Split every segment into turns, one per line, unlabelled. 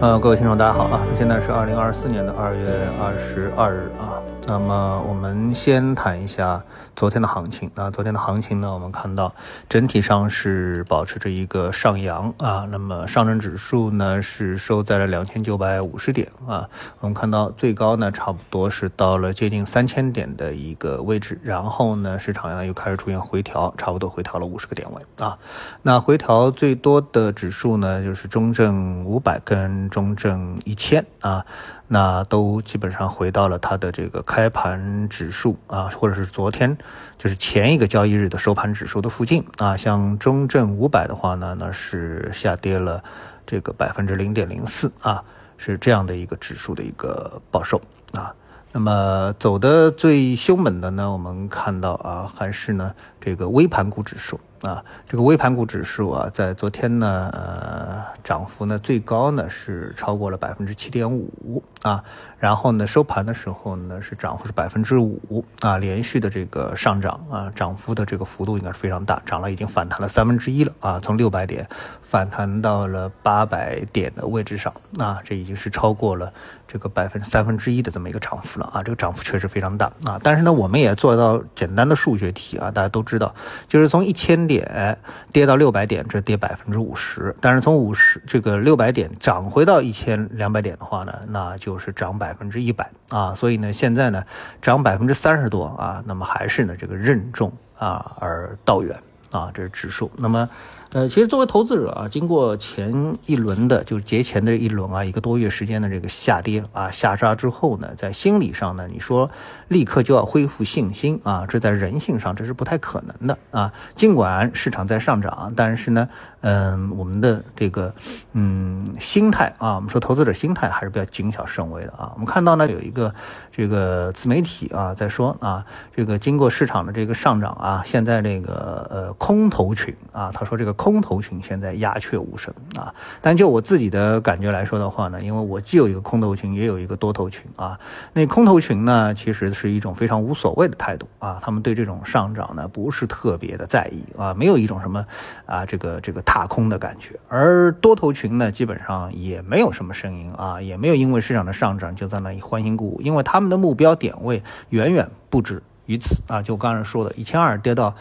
呃，各位听众，大家好啊！现在是二零二四年的二月二十二日啊。那么我们先谈一下昨天的行情啊。昨天的行情呢，我们看到整体上是保持着一个上扬啊。那么上证指数呢是收在了两千九百五十点啊。我们看到最高呢差不多是到了接近三千点的一个位置，然后呢市场呢又开始出现回调，差不多回调了五十个点位啊。那回调最多的指数呢就是中证五百跟中证一千啊。那都基本上回到了它的这个开盘指数啊，或者是昨天就是前一个交易日的收盘指数的附近啊。像中证五百的话呢，那是下跌了这个百分之零点零四啊，是这样的一个指数的一个报收啊。那么走的最凶猛的呢，我们看到啊，还是呢这个微盘股指数。啊，这个微盘股指数啊，在昨天呢，呃，涨幅呢最高呢是超过了百分之七点五啊，然后呢收盘的时候呢是涨幅是百分之五啊，连续的这个上涨啊，涨幅的这个幅度应该是非常大，涨了已经反弹了三分之一了啊，从六百点反弹到了八百点的位置上啊，这已经是超过了这个百分之三分之一的这么一个涨幅了啊，这个涨幅确实非常大啊，但是呢，我们也做到简单的数学题啊，大家都知道，就是从一千点。跌到六百点，这跌百分之五十。但是从五十这个六百点涨回到一千两百点的话呢，那就是涨百分之一百啊。所以呢，现在呢涨百分之三十多啊，那么还是呢这个任重啊而道远啊，这是指数。那么。呃，其实作为投资者啊，经过前一轮的，就是节前的一轮啊，一个多月时间的这个下跌啊、下杀之后呢，在心理上呢，你说立刻就要恢复信心啊，这在人性上这是不太可能的啊。尽管市场在上涨，但是呢，嗯，我们的这个嗯心态啊，我们说投资者心态还是比较谨小慎微的啊。我们看到呢，有一个这个自媒体啊在说啊，这个经过市场的这个上涨啊，现在这个呃空头群啊，他说这个。空头群现在鸦雀无声啊，但就我自己的感觉来说的话呢，因为我既有一个空头群，也有一个多头群啊。那空头群呢，其实是一种非常无所谓的态度啊，他们对这种上涨呢不是特别的在意啊，没有一种什么啊这个这个踏空的感觉。而多头群呢，基本上也没有什么声音啊，也没有因为市场的上涨就在那里欢欣鼓舞，因为他们的目标点位远远不止于此啊。就刚才说的，一千二跌到。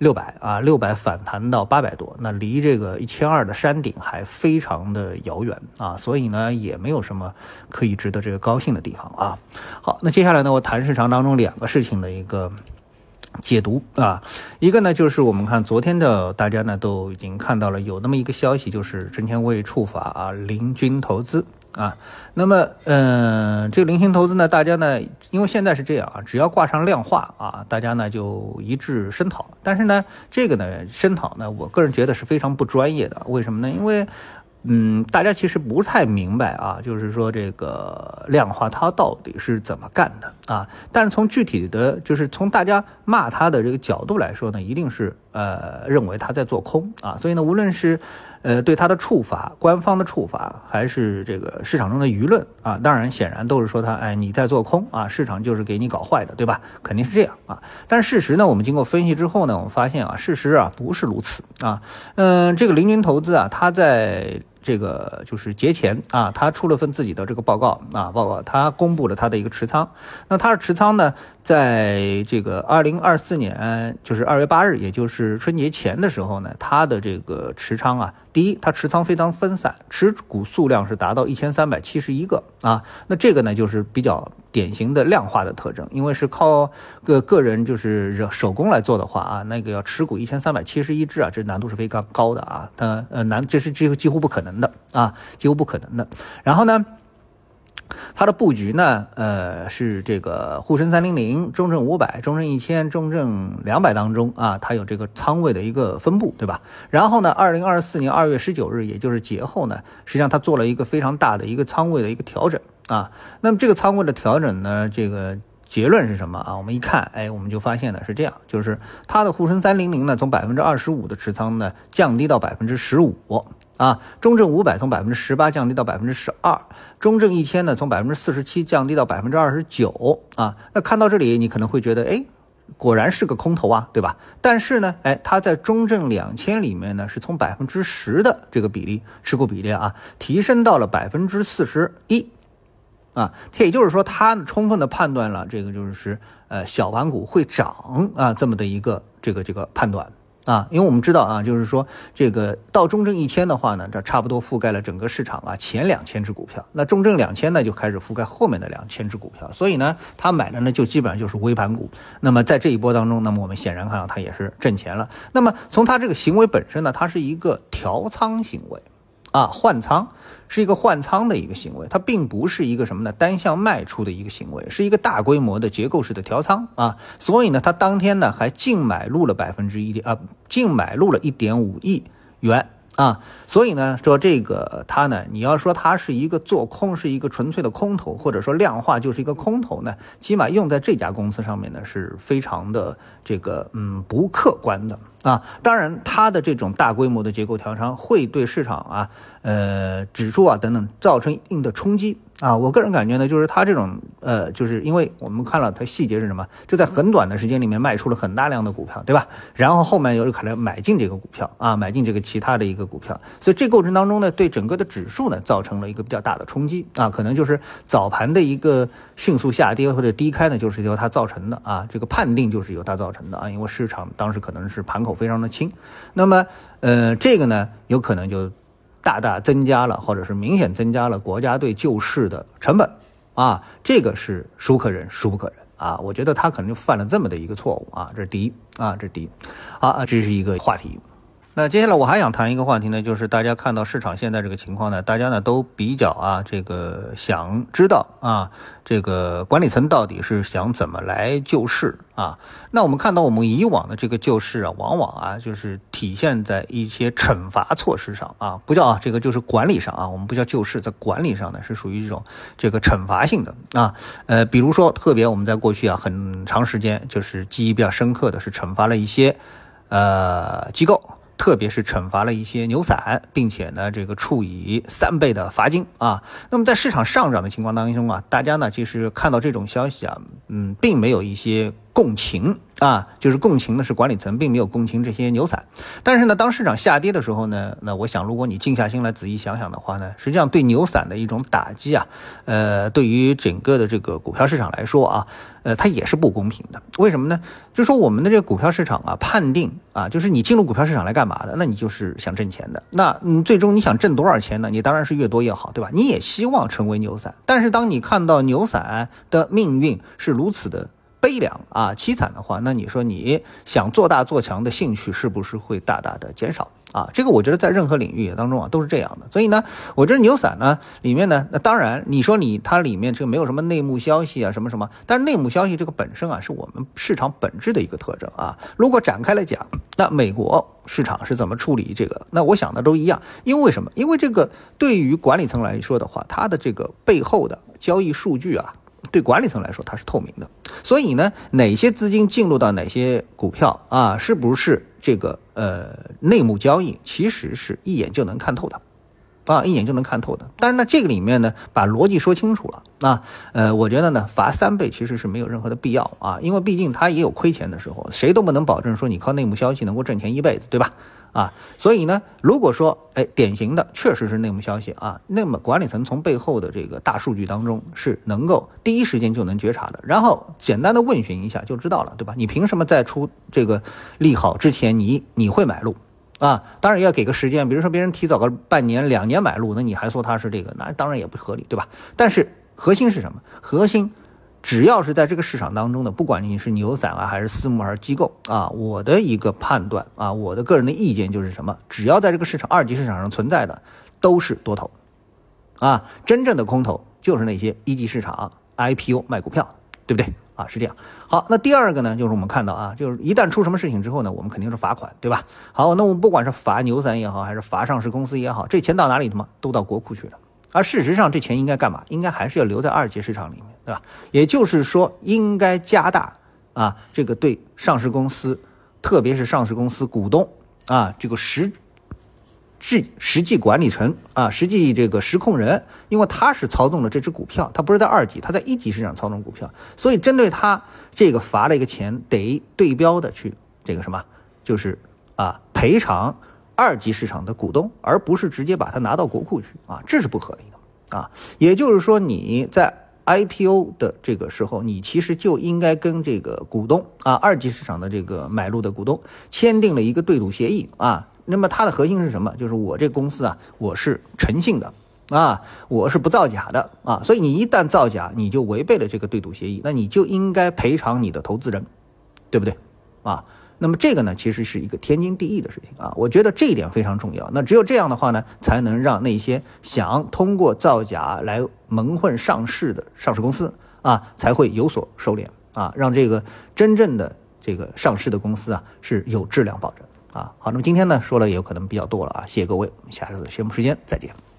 六百啊，六百反弹到八百多，那离这个一千二的山顶还非常的遥远啊，所以呢，也没有什么可以值得这个高兴的地方啊。好，那接下来呢，我谈市场当中两个事情的一个解读啊，一个呢就是我们看昨天的大家呢都已经看到了有那么一个消息，就是证监会处罚啊林军投资。啊，那么，嗯，这个零星投资呢，大家呢，因为现在是这样啊，只要挂上量化啊，大家呢就一致声讨。但是呢，这个呢，声讨呢，我个人觉得是非常不专业的。为什么呢？因为，嗯，大家其实不太明白啊，就是说这个量化它到底是怎么干的啊。但是从具体的，就是从大家骂它的这个角度来说呢，一定是呃认为他在做空啊。所以呢，无论是呃，对他的处罚，官方的处罚，还是这个市场中的舆论啊，当然显然都是说他，哎，你在做空啊，市场就是给你搞坏的，对吧？肯定是这样啊。但事实呢，我们经过分析之后呢，我们发现啊，事实啊不是如此啊。嗯，这个凌云投资啊，他在。这个就是节前啊，他出了份自己的这个报告啊，报告他公布了他的一个持仓。那他的持仓呢，在这个二零二四年，就是二月八日，也就是春节前的时候呢，他的这个持仓啊，第一，它持仓非常分散，持股数量是达到一千三百七十一个啊。那这个呢，就是比较典型的量化的特征，因为是靠个个人就是手工来做的话啊，那个要持股一千三百七十一只啊，这难度是非常高的啊，它呃难，这是几乎几乎不可能。的啊，几乎不可能的。然后呢，它的布局呢，呃，是这个沪深三零零、中证五百、中证一千、中证两百当中啊，它有这个仓位的一个分布，对吧？然后呢，二零二四年二月十九日，也就是节后呢，实际上它做了一个非常大的一个仓位的一个调整啊。那么这个仓位的调整呢，这个。结论是什么啊？我们一看，哎，我们就发现呢是这样，就是它的沪深三零零呢，从百分之二十五的持仓呢降低到百分之十五啊，中证五百从百分之十八降低到百分之十二，中证一千呢从百分之四十七降低到百分之二十九啊。那看到这里，你可能会觉得，哎。果然是个空头啊，对吧？但是呢，哎，它在中证两千里面呢，是从百分之十的这个比例持股比例啊，提升到了百分之四十一，啊，也就是说，它充分的判断了这个就是呃小盘股会涨啊这么的一个这个这个判断。啊，因为我们知道啊，就是说这个到中证一千的话呢，这差不多覆盖了整个市场啊前两千只股票。那中证两千呢，就开始覆盖后面的两千只股票。所以呢，他买的呢就基本上就是微盘股。那么在这一波当中，那么我们显然看到他也是挣钱了。那么从他这个行为本身呢，它是一个调仓行为，啊换仓。是一个换仓的一个行为，它并不是一个什么呢？单向卖出的一个行为，是一个大规模的结构式的调仓啊。所以呢，它当天呢还净买入了百分之一点啊，净买入了一点五亿元。啊，所以呢，说这个它呢，你要说它是一个做空，是一个纯粹的空头，或者说量化就是一个空头呢，起码用在这家公司上面呢，是非常的这个嗯不客观的啊。当然，它的这种大规模的结构调仓会对市场啊、呃指数啊等等造成一定的冲击。啊，我个人感觉呢，就是它这种，呃，就是因为我们看了它细节是什么，就在很短的时间里面卖出了很大量的股票，对吧？然后后面又可能买进这个股票啊，买进这个其他的一个股票，所以这过程当中呢，对整个的指数呢造成了一个比较大的冲击啊，可能就是早盘的一个迅速下跌或者低开呢，就是由它造成的啊，这个判定就是由它造成的啊，因为市场当时可能是盘口非常的轻，那么，呃，这个呢，有可能就。大大增加了，或者是明显增加了国家队救市的成本，啊，这个是孰可忍孰不可忍啊？我觉得他可能就犯了这么的一个错误啊，这是第一啊，这是第一，啊，这是一个话题。那接下来我还想谈一个话题呢，就是大家看到市场现在这个情况呢，大家呢都比较啊，这个想知道啊，这个管理层到底是想怎么来救市啊？那我们看到我们以往的这个救市啊，往往啊就是体现在一些惩罚措施上啊，不叫啊这个就是管理上啊，我们不叫救市，在管理上呢是属于这种这个惩罚性的啊，呃，比如说特别我们在过去啊很长时间就是记忆比较深刻的是惩罚了一些呃机构。特别是惩罚了一些牛散，并且呢，这个处以三倍的罚金啊。那么在市场上涨的情况当中啊，大家呢其实看到这种消息啊，嗯，并没有一些。共情啊，就是共情的是管理层，并没有共情这些牛散。但是呢，当市场下跌的时候呢，那我想，如果你静下心来仔细想想的话呢，实际上对牛散的一种打击啊，呃，对于整个的这个股票市场来说啊，呃，它也是不公平的。为什么呢？就说我们的这个股票市场啊，判定啊，就是你进入股票市场来干嘛的？那你就是想挣钱的。那你最终你想挣多少钱呢？你当然是越多越好，对吧？你也希望成为牛散。但是当你看到牛散的命运是如此的。悲凉啊，凄惨的话，那你说你想做大做强的兴趣是不是会大大的减少啊？这个我觉得在任何领域当中啊都是这样的。所以呢，我这牛散呢里面呢，那当然你说你它里面这个没有什么内幕消息啊什么什么，但是内幕消息这个本身啊是我们市场本质的一个特征啊。如果展开来讲，那美国市场是怎么处理这个？那我想的都一样，因为什么？因为这个对于管理层来说的话，它的这个背后的交易数据啊。对管理层来说，它是透明的，所以呢，哪些资金进入到哪些股票啊，是不是这个呃内幕交易，其实是一眼就能看透的，啊，一眼就能看透的。但是呢，这个里面呢，把逻辑说清楚了，啊，呃，我觉得呢，罚三倍其实是没有任何的必要啊，因为毕竟他也有亏钱的时候，谁都不能保证说你靠内幕消息能够挣钱一辈子，对吧？啊，所以呢，如果说，哎，典型的确实是内幕消息啊，那么管理层从背后的这个大数据当中是能够第一时间就能觉察的，然后简单的问询一下就知道了，对吧？你凭什么在出这个利好之前，你你会买入啊？当然要给个时间，比如说别人提早个半年、两年买入，那你还说他是这个，那当然也不合理，对吧？但是核心是什么？核心。只要是在这个市场当中的，不管你是牛散啊，还是私募，还是机构啊，我的一个判断啊，我的个人的意见就是什么？只要在这个市场二级市场上存在的，都是多头，啊，真正的空头就是那些一级市场 IPO 卖股票，对不对？啊，是这样。好，那第二个呢，就是我们看到啊，就是一旦出什么事情之后呢，我们肯定是罚款，对吧？好，那我们不管是罚牛散也好，还是罚上市公司也好，这钱到哪里的吗？都到国库去了。而事实上，这钱应该干嘛？应该还是要留在二级市场里面，对吧？也就是说，应该加大啊，这个对上市公司，特别是上市公司股东啊，这个实实实际管理层啊，实际这个实控人，因为他是操纵了这只股票，他不是在二级，他在一级市场操纵股票，所以针对他这个罚了一个钱，得对标的去这个什么，就是啊赔偿二级市场的股东，而不是直接把它拿到国库去啊，这是不合理的啊。也就是说你在 IPO 的这个时候，你其实就应该跟这个股东啊二级市场的这个买入的股东签订了一个对赌协议啊。那么它的核心是什么？就是我这公司啊，我是诚信的啊，我是不造假的啊。所以你一旦造假，你就违背了这个对赌协议，那你就应该赔偿你的投资人，对不对啊？那么这个呢，其实是一个天经地义的事情啊。我觉得这一点非常重要。那只有这样的话呢，才能让那些想通过造假来蒙混上市的上市公司啊，才会有所收敛啊，让这个真正的这个上市的公司啊是有质量保证。啊，好，那么今天呢说了也有可能比较多了啊，谢谢各位，我们下次节目时间再见。